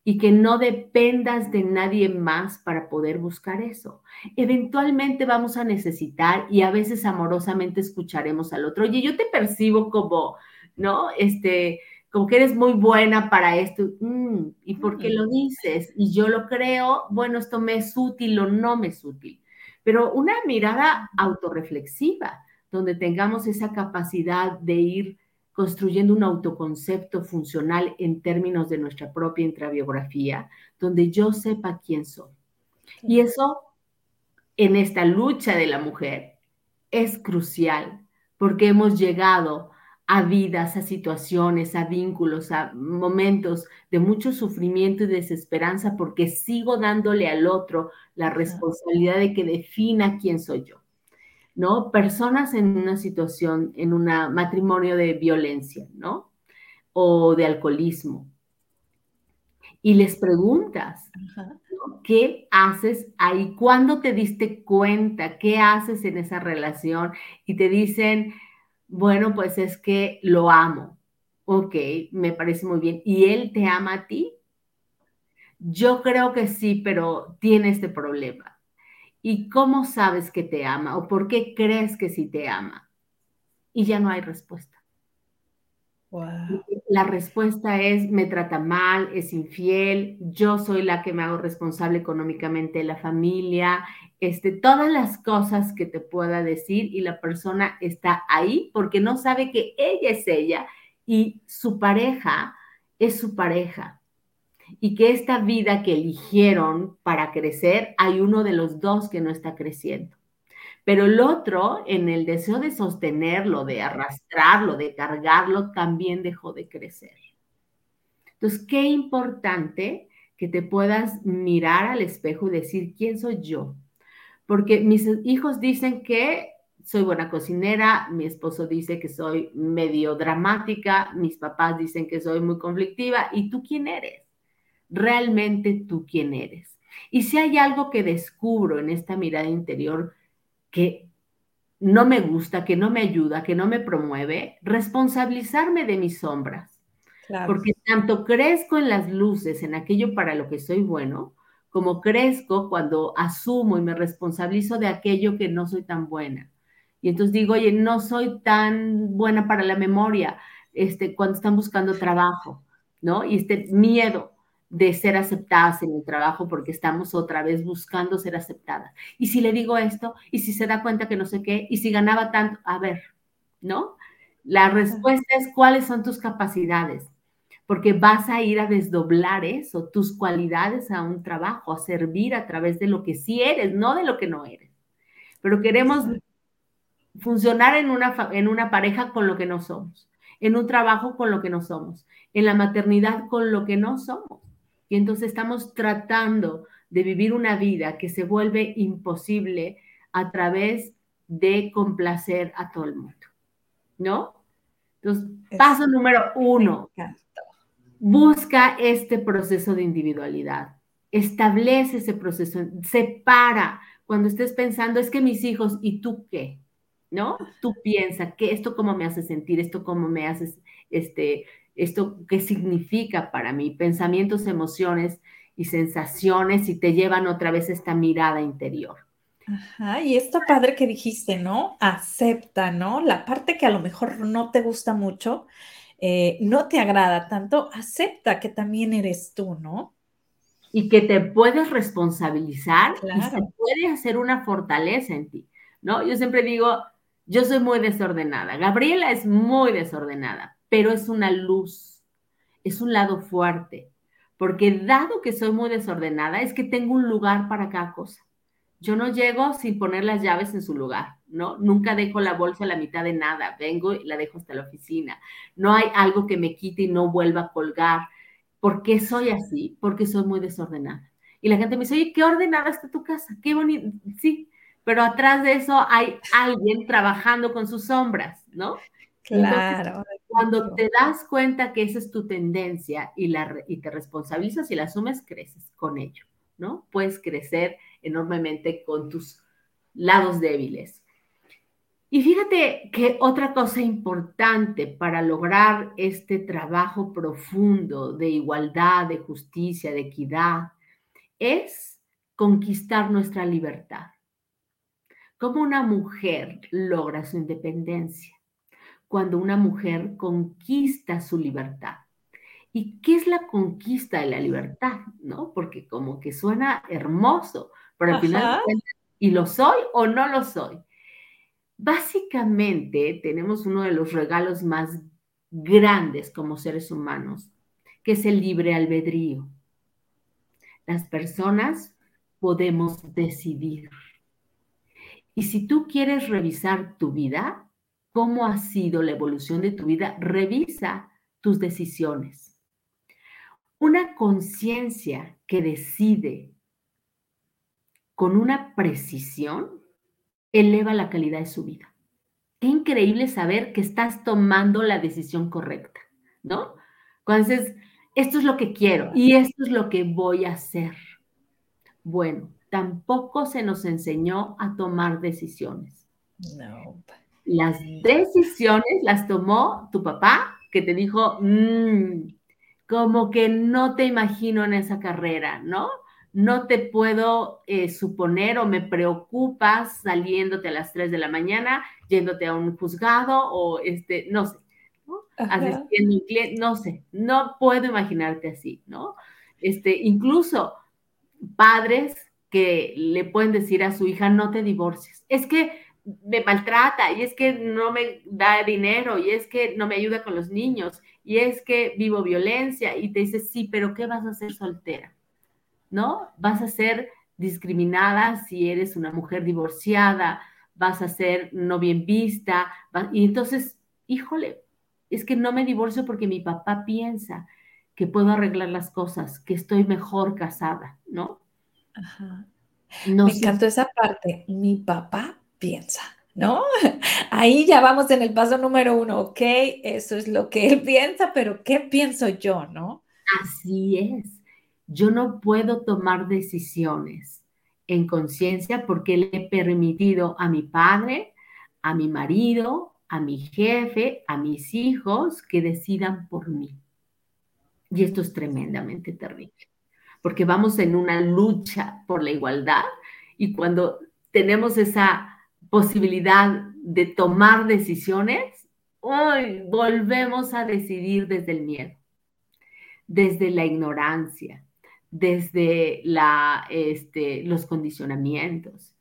Y que no dependas de nadie más para poder buscar eso. Eventualmente vamos a necesitar y a veces amorosamente escucharemos al otro. Oye, yo te percibo como, ¿no? Este, como que eres muy buena para esto, mm, ¿y por qué lo dices? Y yo lo creo, bueno, esto me es útil o no me es útil. Pero una mirada autorreflexiva, donde tengamos esa capacidad de ir construyendo un autoconcepto funcional en términos de nuestra propia intrabiografía, donde yo sepa quién soy. Y eso, en esta lucha de la mujer, es crucial, porque hemos llegado a vidas, a situaciones, a vínculos, a momentos de mucho sufrimiento y desesperanza porque sigo dándole al otro la responsabilidad de que defina quién soy yo. ¿No? Personas en una situación, en un matrimonio de violencia, ¿no? O de alcoholismo. Y les preguntas, ¿qué haces ahí? ¿Cuándo te diste cuenta? ¿Qué haces en esa relación? Y te dicen, bueno, pues es que lo amo. Ok, me parece muy bien. ¿Y él te ama a ti? Yo creo que sí, pero tiene este problema. ¿Y cómo sabes que te ama? ¿O por qué crees que sí te ama? Y ya no hay respuesta. La respuesta es, me trata mal, es infiel, yo soy la que me hago responsable económicamente de la familia, este, todas las cosas que te pueda decir y la persona está ahí porque no sabe que ella es ella y su pareja es su pareja. Y que esta vida que eligieron para crecer, hay uno de los dos que no está creciendo pero el otro, en el deseo de sostenerlo, de arrastrarlo, de cargarlo, también dejó de crecer. Entonces, qué importante que te puedas mirar al espejo y decir, ¿quién soy yo? Porque mis hijos dicen que soy buena cocinera, mi esposo dice que soy medio dramática, mis papás dicen que soy muy conflictiva, ¿y tú quién eres? Realmente tú quién eres. Y si hay algo que descubro en esta mirada interior, que no me gusta, que no me ayuda, que no me promueve, responsabilizarme de mis sombras. Porque tanto crezco en las luces, en aquello para lo que soy bueno, como crezco cuando asumo y me responsabilizo de aquello que no soy tan buena. Y entonces digo, oye, no soy tan buena para la memoria, este, cuando están buscando trabajo, ¿no? Y este miedo, de ser aceptadas en el trabajo porque estamos otra vez buscando ser aceptadas. Y si le digo esto, y si se da cuenta que no sé qué, y si ganaba tanto, a ver, ¿no? La respuesta es cuáles son tus capacidades, porque vas a ir a desdoblar eso, tus cualidades a un trabajo, a servir a través de lo que sí eres, no de lo que no eres. Pero queremos funcionar en una, en una pareja con lo que no somos, en un trabajo con lo que no somos, en la maternidad con lo que no somos. Y entonces estamos tratando de vivir una vida que se vuelve imposible a través de complacer a todo el mundo, ¿no? Entonces, paso número uno, busca este proceso de individualidad, establece ese proceso, separa. Cuando estés pensando, es que mis hijos, ¿y tú qué? ¿No? Tú piensa, que esto cómo me hace sentir, esto cómo me hace este, esto qué significa para mí, pensamientos, emociones y sensaciones y te llevan otra vez esta mirada interior. Ajá, y esto padre que dijiste, ¿no? Acepta, ¿no? La parte que a lo mejor no te gusta mucho, eh, no te agrada tanto, acepta que también eres tú, ¿no? Y que te puedes responsabilizar y se puede hacer una fortaleza en ti, ¿no? Yo siempre digo, yo soy muy desordenada. Gabriela es muy desordenada, pero es una luz, es un lado fuerte, porque dado que soy muy desordenada, es que tengo un lugar para cada cosa. Yo no llego sin poner las llaves en su lugar, ¿no? Nunca dejo la bolsa a la mitad de nada, vengo y la dejo hasta la oficina. No hay algo que me quite y no vuelva a colgar. ¿Por qué soy así? Porque soy muy desordenada. Y la gente me dice, oye, qué ordenada está tu casa, qué bonito. Sí, pero atrás de eso hay alguien trabajando con sus sombras, ¿no? Claro. Cuando te das cuenta que esa es tu tendencia y, la, y te responsabilizas y la asumes, creces con ello, ¿no? Puedes crecer enormemente con tus lados débiles. Y fíjate que otra cosa importante para lograr este trabajo profundo de igualdad, de justicia, de equidad, es conquistar nuestra libertad cómo una mujer logra su independencia, cuando una mujer conquista su libertad. ¿Y qué es la conquista de la libertad? ¿No? Porque como que suena hermoso, pero al final, ¿y lo soy o no lo soy? Básicamente tenemos uno de los regalos más grandes como seres humanos, que es el libre albedrío. Las personas podemos decidir. Y si tú quieres revisar tu vida, cómo ha sido la evolución de tu vida, revisa tus decisiones. Una conciencia que decide con una precisión eleva la calidad de su vida. Qué increíble saber que estás tomando la decisión correcta, ¿no? Cuando dices, esto es lo que quiero y esto es lo que voy a hacer. Bueno, tampoco se nos enseñó a tomar decisiones. No. Las decisiones las tomó tu papá, que te dijo, mm, como que no te imagino en esa carrera, ¿no? No te puedo eh, suponer o me preocupas saliéndote a las 3 de la mañana, yéndote a un juzgado o este, no sé, ¿no? Asistiendo un cliente, no sé, no puedo imaginarte así, ¿no? Este, incluso padres que le pueden decir a su hija, no te divorcies. Es que me maltrata y es que no me da dinero y es que no me ayuda con los niños y es que vivo violencia y te dice, sí, pero ¿qué vas a hacer soltera? ¿No? Vas a ser discriminada si eres una mujer divorciada, vas a ser no bien vista y entonces, híjole, es que no me divorcio porque mi papá piensa que puedo arreglar las cosas, que estoy mejor casada, ¿no? Me encantó esa parte. Mi papá piensa, ¿no? Ahí ya vamos en el paso número uno, ok, eso es lo que él piensa, pero ¿qué pienso yo, no? Así es. Yo no puedo tomar decisiones en conciencia porque le he permitido a mi padre, a mi marido, a mi jefe, a mis hijos que decidan por mí. Y esto es tremendamente terrible porque vamos en una lucha por la igualdad y cuando tenemos esa posibilidad de tomar decisiones, hoy volvemos a decidir desde el miedo, desde la ignorancia, desde este, los condicionamientos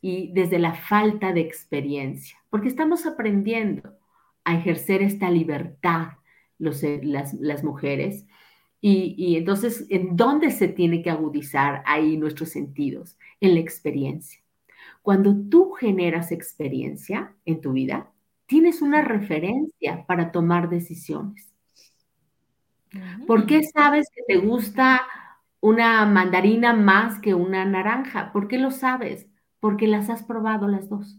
y desde la falta de experiencia, porque estamos aprendiendo a ejercer esta libertad las, las mujeres y, entonces, ¿en dónde se tiene que agudizar ahí nuestros sentidos? En la experiencia. Cuando tú generas experiencia en tu vida, tienes una referencia para tomar decisiones. ¿Por qué sabes que te gusta una mandarina más que una naranja? ¿Por qué lo sabes? Porque las has probado las dos.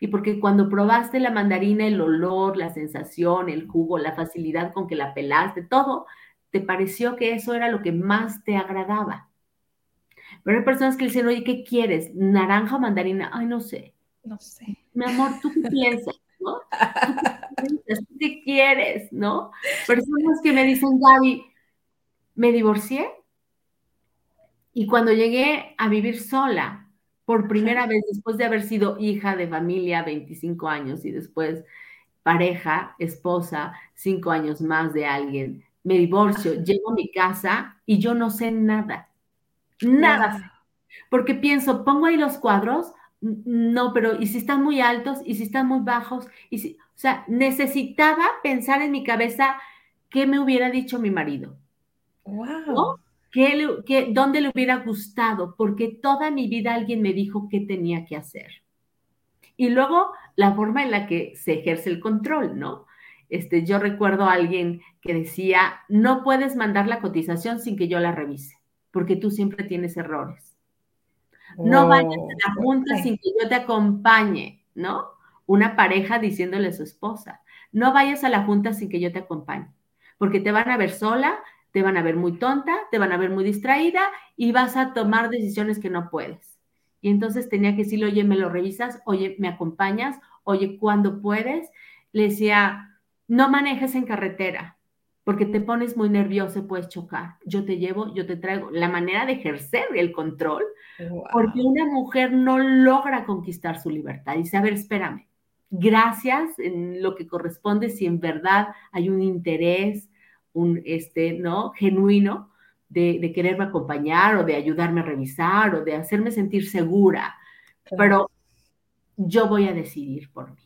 Y porque cuando probaste la mandarina, el olor, la sensación, el jugo, la facilidad con que la pelaste, todo, te pareció que eso era lo que más te agradaba. Pero hay personas que dicen, oye, ¿qué quieres? ¿Naranja o mandarina? Ay, no sé. No sé. Mi amor, ¿tú qué piensas? ¿no? ¿Tú qué, piensas? qué quieres? ¿No? Personas que me dicen, Gaby, me divorcié y cuando llegué a vivir sola, por primera vez, después de haber sido hija de familia 25 años y después pareja, esposa, cinco años más de alguien, me divorcio, llego a mi casa y yo no sé nada, nada. Porque pienso, pongo ahí los cuadros, no, pero ¿y si están muy altos? ¿Y si están muy bajos? ¿Y si, o sea, necesitaba pensar en mi cabeza qué me hubiera dicho mi marido. Wow. ¿Qué, ¿Dónde le hubiera gustado? Porque toda mi vida alguien me dijo qué tenía que hacer. Y luego la forma en la que se ejerce el control, ¿no? Este, yo recuerdo a alguien que decía, no puedes mandar la cotización sin que yo la revise, porque tú siempre tienes errores. No vayas a la junta sin que yo te acompañe, ¿no? Una pareja diciéndole a su esposa, no vayas a la junta sin que yo te acompañe, porque te van a ver sola, te van a ver muy tonta, te van a ver muy distraída y vas a tomar decisiones que no puedes. Y entonces tenía que decirle, oye, ¿me lo revisas? Oye, ¿me acompañas? Oye, ¿cuándo puedes? Le decía, no manejes en carretera, porque te pones muy nervioso puedes chocar. Yo te llevo, yo te traigo. La manera de ejercer el control, porque una mujer no logra conquistar su libertad. Dice, a ver, espérame, gracias en lo que corresponde si en verdad hay un interés, un, este, ¿no? Genuino, de, quererme acompañar o de ayudarme a revisar o de hacerme sentir segura, pero yo voy a decidir por mí.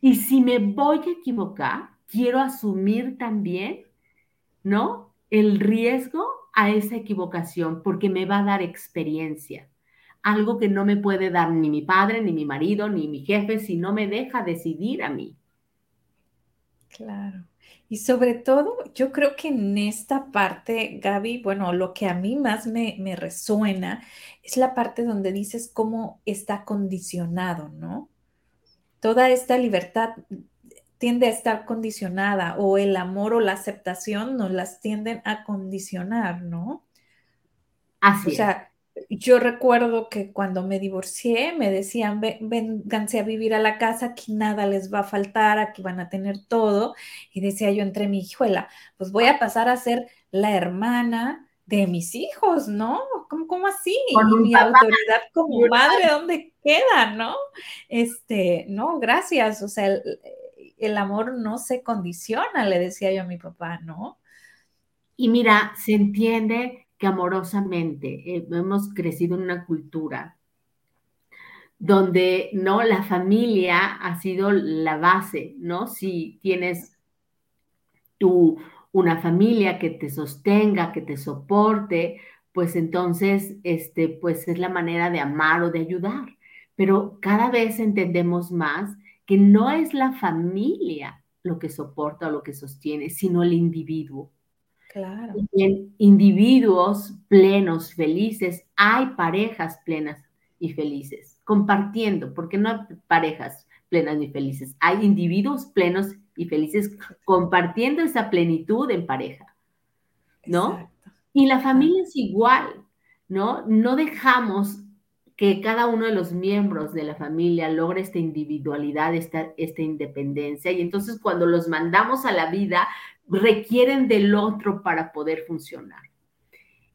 Y si me voy a equivocar, quiero asumir también, ¿no? El riesgo a esa equivocación porque me va a dar experiencia. Algo que no me puede dar ni mi padre, ni mi marido, ni mi jefe, si no me deja decidir a mí. Claro. Y sobre todo, yo creo que en esta parte, Gaby, bueno, lo que a mí más me, resuena es la parte donde dices cómo está condicionado, ¿no? Toda esta libertad tiende a estar condicionada o el amor o la aceptación nos las tienden a condicionar, ¿no? Así o sea, yo recuerdo que cuando me divorcié me decían, vénganse a vivir a la casa, aquí nada les va a faltar, aquí van a tener todo. Y decía yo entre mi hijuela, pues voy a pasar a ser la hermana de mis hijos, ¿no? ¿Cómo, cómo así? y mi autoridad como madre, ¿dónde queda, no? Este, no, gracias. O sea, el, el amor no se condiciona, le decía yo a mi papá, ¿no? Y mira, se entiende que amorosamente eh, hemos crecido en una cultura donde no la familia ha sido la base, ¿no? Si tienes tú una familia que te sostenga, que te soporte, pues entonces este pues es la manera de amar o de ayudar. Pero cada vez entendemos más que no es la familia lo que soporta o lo que sostiene, sino el individuo. Claro. en individuos plenos, felices, hay parejas plenas y felices, compartiendo, porque no hay parejas plenas ni felices, hay individuos plenos y felices compartiendo esa plenitud en pareja, ¿no? Y la familia es igual, ¿no? No dejamos que cada uno de los miembros de la familia logre esta individualidad, esta, esta independencia, y entonces cuando los mandamos a la vida, requieren del otro para poder funcionar.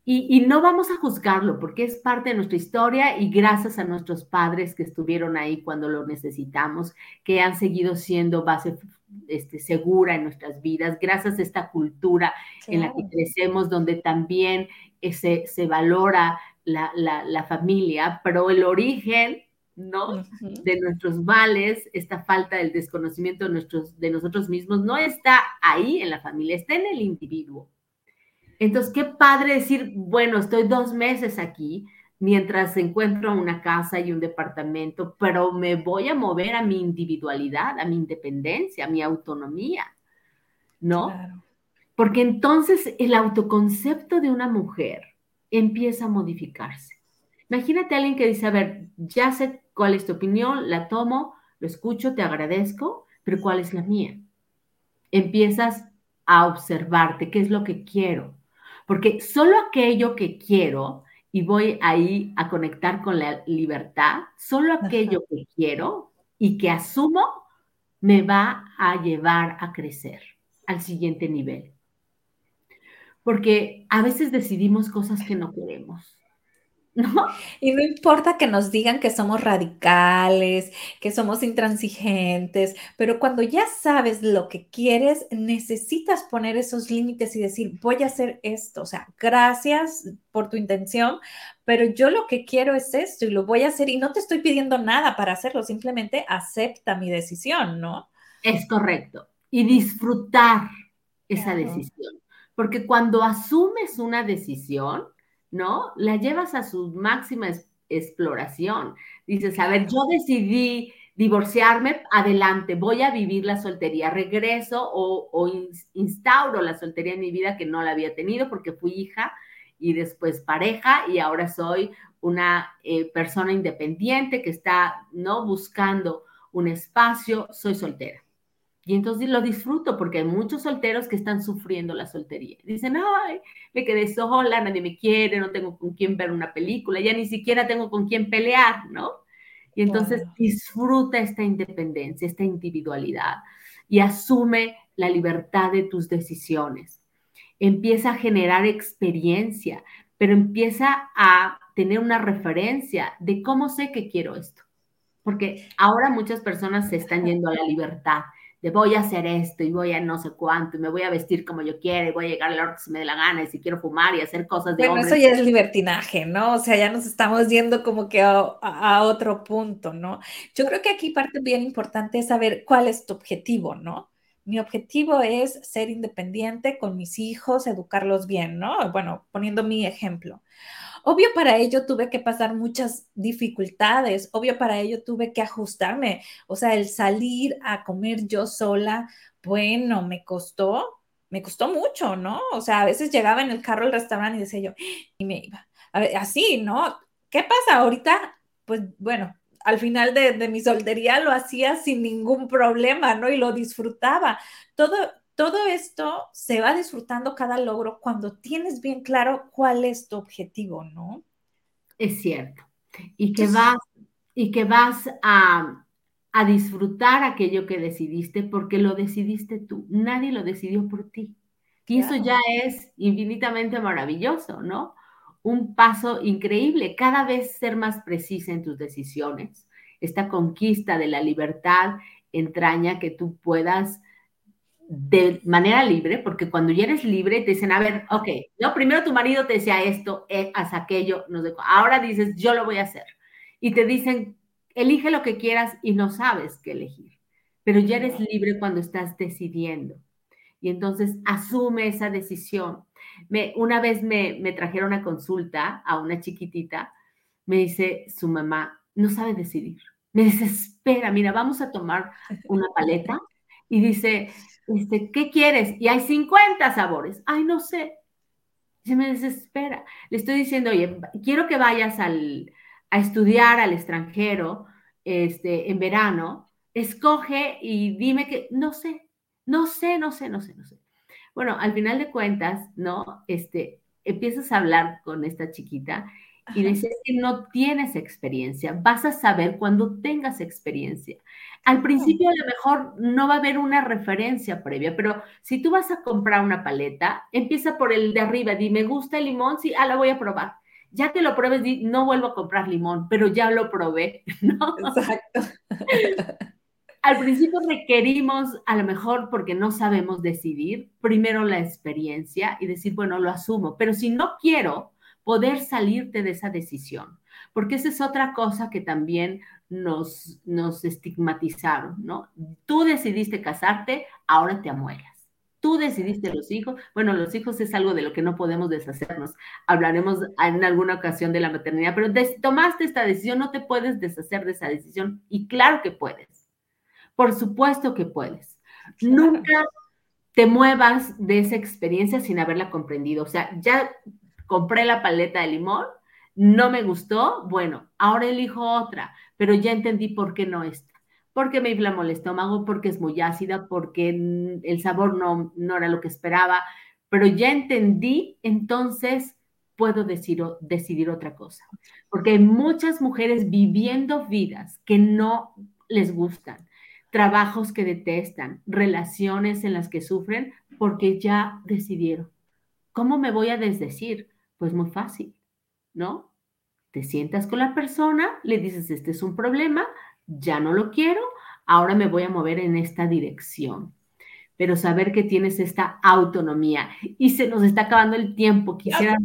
Y, no vamos a juzgarlo porque es parte de nuestra historia y gracias a nuestros padres que estuvieron ahí cuando lo necesitamos, que han seguido siendo base este, segura en nuestras vidas, gracias a esta cultura en la que crecemos, donde también eh, se, se valora la, la, familia, pero el origen ¿no? De nuestros males, esta falta del desconocimiento de, nuestros, de nosotros mismos, no está ahí en la familia, está en el individuo. Entonces, qué padre decir, bueno, estoy dos meses aquí mientras encuentro una casa y un departamento, pero me voy a mover a mi individualidad, a mi independencia, a mi autonomía, ¿no? Porque entonces el autoconcepto de una mujer empieza a modificarse. Imagínate a alguien que dice, a ver, ya sé cuál es tu opinión, la tomo, lo escucho, te agradezco, pero ¿cuál es la mía? Empiezas a observarte qué es lo que quiero, porque solo aquello que quiero, y voy ahí a conectar con la libertad, solo aquello que quiero y que asumo me va a llevar a crecer al siguiente nivel. Porque a veces decidimos cosas que no queremos ¿No? Y no importa que nos digan que somos radicales, que somos intransigentes, pero cuando ya sabes lo que quieres, necesitas poner esos límites y decir, voy a hacer esto. O sea, gracias por tu intención, pero yo lo que quiero es esto y lo voy a hacer y no te estoy pidiendo nada para hacerlo, simplemente acepta mi decisión, ¿no? Es correcto. Y disfrutar esa decisión. Porque cuando asumes una decisión, ¿no? La llevas a su máxima exploración. Dices, a ver, yo decidí divorciarme, adelante, voy a vivir la soltería, regreso o, instauro la soltería en mi vida que no la había tenido porque fui hija y después pareja y ahora soy una eh, persona independiente que está, ¿no? Buscando un espacio, soy soltera. Y entonces lo disfruto porque hay muchos solteros que están sufriendo la soltería. Dicen, ay, me quedé sola, nadie me quiere, no tengo con quién ver una película, ya ni siquiera tengo con quién pelear, ¿no? Y entonces disfruta esta independencia, esta individualidad y asume la libertad de tus decisiones. Empieza a generar experiencia, pero empieza a tener una referencia de cómo sé que quiero esto. Porque ahora muchas personas se están yendo a la libertad de voy a hacer esto y voy a no sé cuánto y me voy a vestir como yo quiera y voy a llegar a la hora que se me dé la gana y si quiero fumar y hacer cosas de Bueno, eso ya es libertinaje, ¿no? O sea, ya nos estamos yendo como que a, otro punto, ¿no? Yo creo que aquí parte bien importante es saber cuál es tu objetivo, ¿no? Mi objetivo es ser independiente con mis hijos, educarlos bien, ¿no? Bueno, poniendo mi ejemplo. Obvio para ello tuve que pasar muchas dificultades, obvio para ello tuve que ajustarme, o sea, el salir a comer yo sola, bueno, me costó, me costó mucho, ¿no? O sea, a veces llegaba en el carro al restaurante y decía yo, y me iba, a ver, así, ¿no? ¿Qué pasa ahorita? Pues bueno, al final de, de, mi soltería lo hacía sin ningún problema, ¿no? Y lo disfrutaba. Todo, todo esto se va disfrutando cada logro cuando tienes bien claro cuál es tu objetivo, ¿no? Es cierto. Y que vas, y que vas a, a disfrutar aquello que decidiste porque lo decidiste tú. Nadie lo decidió por ti. Y eso ya es infinitamente maravilloso, ¿no? Un paso increíble, cada vez ser más precisa en tus decisiones. Esta conquista de la libertad entraña que tú puedas de manera libre, porque cuando ya eres libre te dicen, a ver, ok, no, primero tu marido te decía esto, eh, haz aquello, no sé, ahora dices, yo lo voy a hacer. Y te dicen, elige lo que quieras y no sabes qué elegir, pero ya eres libre cuando estás decidiendo. Y entonces asume esa decisión. Me, una vez me, me trajeron a consulta a una chiquitita, me dice su mamá, no sabe decidir. Me dice, espera, mira, vamos a tomar una paleta. Y dice, este, ¿qué quieres? Y hay 50 sabores. Ay, no sé. Se me desespera. Le estoy diciendo, oye, quiero que vayas al, a estudiar al extranjero este, en verano. Escoge y dime que, no sé, no sé, no sé, no sé, no sé. Bueno, al final de cuentas, ¿no? Este, empiezas a hablar con esta chiquita y dices que no tienes experiencia, vas a saber cuando tengas experiencia. Al principio a lo mejor no va a haber una referencia previa, pero si tú vas a comprar una paleta, empieza por el de arriba, di, me gusta el limón, sí, ah, la voy a probar. Ya que lo pruebes, di, no vuelvo a comprar limón, pero ya lo probé, ¿no? Exacto. Al principio requerimos, a lo mejor porque no sabemos decidir, primero la experiencia y decir, bueno, lo asumo, pero si no quiero, poder salirte de esa decisión, porque esa es otra cosa que también nos, nos estigmatizaron, ¿no? Tú decidiste casarte, ahora te amuelas. Tú decidiste los hijos. Bueno, los hijos es algo de lo que no podemos deshacernos. Hablaremos en alguna ocasión de la maternidad, pero tomaste esta decisión, no te puedes deshacer de esa decisión. Y claro que puedes. Por supuesto que puedes. Nunca te muevas de esa experiencia sin haberla comprendido. O sea, ya compré la paleta de limón, no me gustó, bueno, ahora elijo otra, pero ya entendí por qué no esta. Porque me inflamó el estómago, porque es muy ácida, porque el sabor no, no era lo que esperaba, pero ya entendí, entonces puedo decir, decidir otra cosa. Porque hay muchas mujeres viviendo vidas que no les gustan, trabajos que detestan, relaciones en las que sufren porque ya decidieron. ¿Cómo me voy a desdecir? Pues muy fácil, ¿no? Te sientas con la persona, le dices, este es un problema, ya no lo quiero, ahora me voy a mover en esta dirección. Pero saber que tienes esta autonomía y se nos está acabando el tiempo. Quisiera...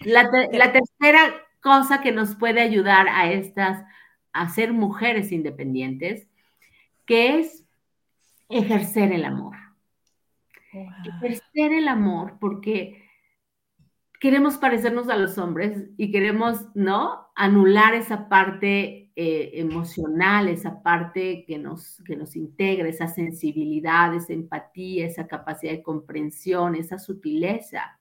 La, la tercera cosa que nos puede ayudar a estas, a ser mujeres independientes, que es ejercer el amor. Ejercer el amor porque queremos parecernos a los hombres y queremos, ¿no? Anular esa parte eh, emocional, esa parte que nos, que nos integra, esa sensibilidad, esa empatía, esa capacidad de comprensión, esa sutileza.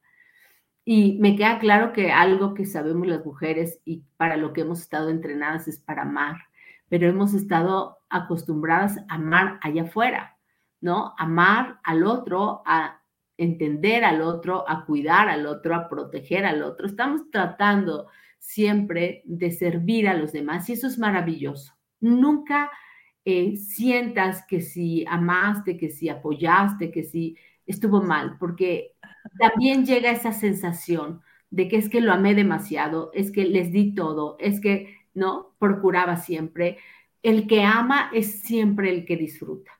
Y me queda claro que algo que sabemos las mujeres y para lo que hemos estado entrenadas es para amar, pero hemos estado acostumbradas a amar allá afuera, ¿no? Amar al otro, a entender al otro, a cuidar al otro, a proteger al otro. Estamos tratando siempre de servir a los demás y eso es maravilloso. Nunca eh, sientas que si amaste, que si apoyaste, que si estuvo mal, porque también llega esa sensación de que es que lo amé demasiado, es que les di todo, es que, ¿no? Procuraba siempre. El que ama es siempre el que disfruta.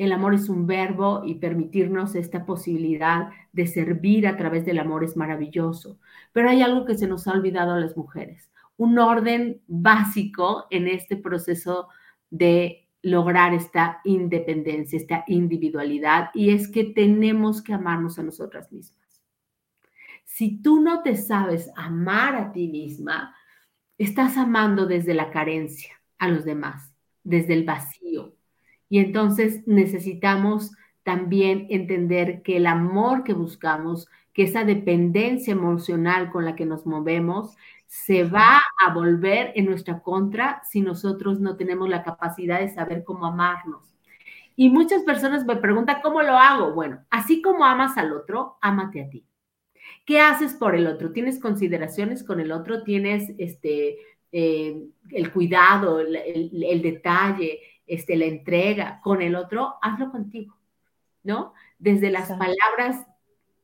El amor es un verbo y permitirnos esta posibilidad de servir a través del amor es maravilloso. Pero hay algo que se nos ha olvidado a las mujeres, un orden básico en este proceso de lograr esta independencia, esta individualidad, y es que tenemos que amarnos a nosotras mismas. Si tú no te sabes amar a ti misma, estás amando desde la carencia a los demás, desde el vacío, y entonces necesitamos también entender que el amor que buscamos, que esa dependencia emocional con la que nos movemos, se va a volver en nuestra contra si nosotros no tenemos la capacidad de saber cómo amarnos. Y muchas personas me preguntan, ¿cómo lo hago? Bueno, así como amas al otro, ámate a ti. ¿Qué haces por el otro? ¿Tienes consideraciones con el otro? ¿Tienes este, eh, el cuidado, el detalle, este, la entrega con el otro, hazlo contigo, ¿no? Desde las palabras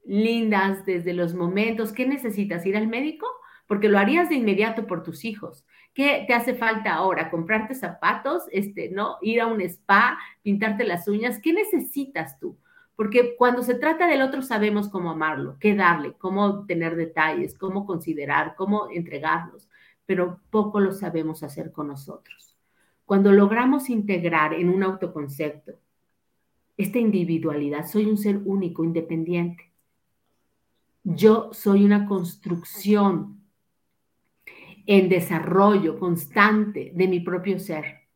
lindas, desde los momentos, ¿qué necesitas? ¿Ir al médico? Porque lo harías de inmediato por tus hijos. ¿Qué te hace falta ahora? ¿Comprarte zapatos? Este, ¿no? Ir a un spa, pintarte las uñas. ¿Qué necesitas tú? Porque cuando se trata del otro sabemos cómo amarlo, qué darle, cómo tener detalles, cómo considerar, cómo entregarlos, pero poco lo sabemos hacer con nosotros. Cuando logramos integrar en un autoconcepto esta individualidad, soy un ser único, independiente. Yo soy una construcción en desarrollo constante de mi propio ser.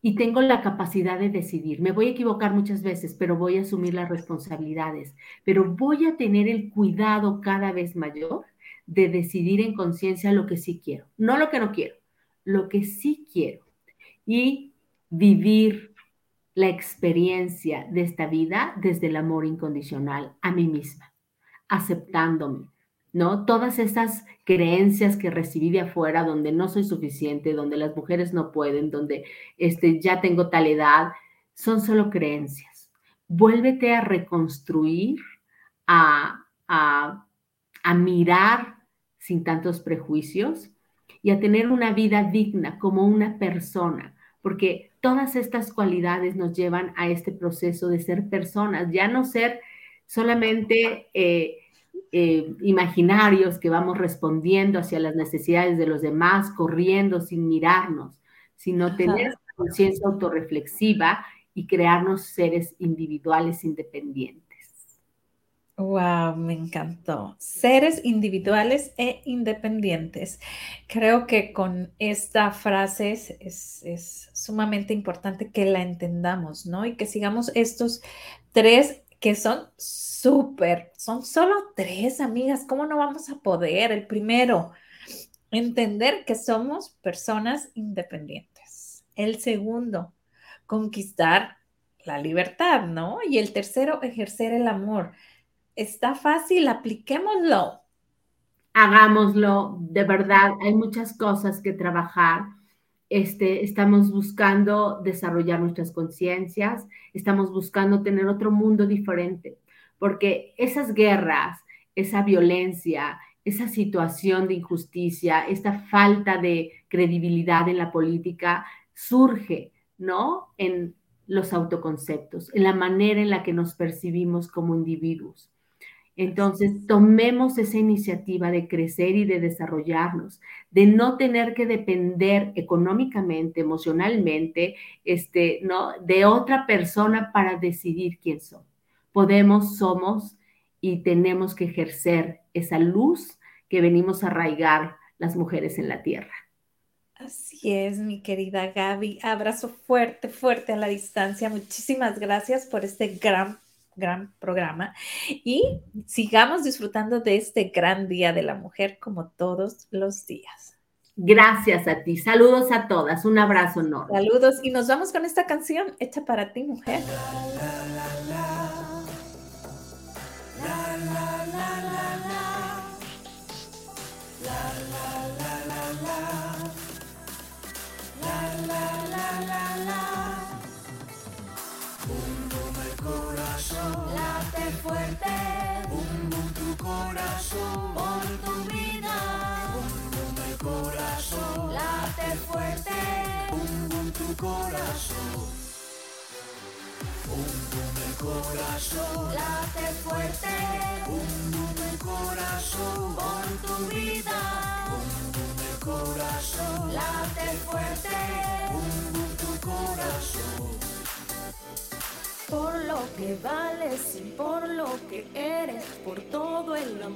Y tengo la capacidad de decidir. Me voy a equivocar muchas veces, pero voy a asumir las responsabilidades. Pero voy a tener el cuidado cada vez mayor de decidir en conciencia lo que sí quiero. No lo que no quiero, lo que sí quiero y vivir la experiencia de esta vida desde el amor incondicional a mí misma, aceptándome, ¿no? Todas esas creencias que recibí de afuera donde no soy suficiente, donde las mujeres no pueden, donde este, ya tengo tal edad, son solo creencias. Vuélvete a reconstruir, a, a, a mirar sin tantos prejuicios y a tener una vida digna como una persona, porque todas estas cualidades nos llevan a este proceso de ser personas, ya no ser solamente eh, eh, imaginarios que vamos respondiendo hacia las necesidades de los demás, corriendo sin mirarnos, sino tener conciencia autorreflexiva y crearnos seres individuales independientes. Wow, me encantó. Seres individuales e independientes. Creo que con esta frase es, sumamente importante que la entendamos, ¿no? Y que sigamos estos tres que son súper, son solo tres, amigas. ¿Cómo no vamos a poder? El primero, entender que somos personas independientes. El segundo, conquistar la libertad, ¿no? Y el tercero, ejercer el amor Está fácil, apliquémoslo. Hagámoslo, de verdad, hay muchas cosas que trabajar. Este, estamos buscando desarrollar nuestras conciencias, estamos buscando tener otro mundo diferente, porque esas guerras, esa violencia, esa situación de injusticia, esta falta de credibilidad en la política surge, ¿no? En los autoconceptos, en la manera en la que nos percibimos como individuos. Entonces, tomemos esa iniciativa de crecer y de desarrollarnos, de no tener que depender económicamente, emocionalmente, este, ¿no? de otra persona para decidir quién son. Podemos, somos y tenemos que ejercer esa luz que venimos a arraigar las mujeres en la tierra. Así es, mi querida Gaby. Abrazo fuerte, fuerte a la distancia. Muchísimas gracias por este gran, gran programa y sigamos disfrutando de este gran Día de la Mujer como todos los días. Gracias a ti. Saludos a todas. Un abrazo enorme. Saludos y nos vamos con esta canción hecha para ti, mujer. Fuerte. Bum tu corazón. Por tu vida. Bum el corazón. Late fuerte. Bum tu corazón. Bum el corazón. Late fuerte. Bum el corazón. Por tu vida. Bum el corazón. Late fuerte. Bum tu corazón por lo que vales y por lo que eres, por todo el amor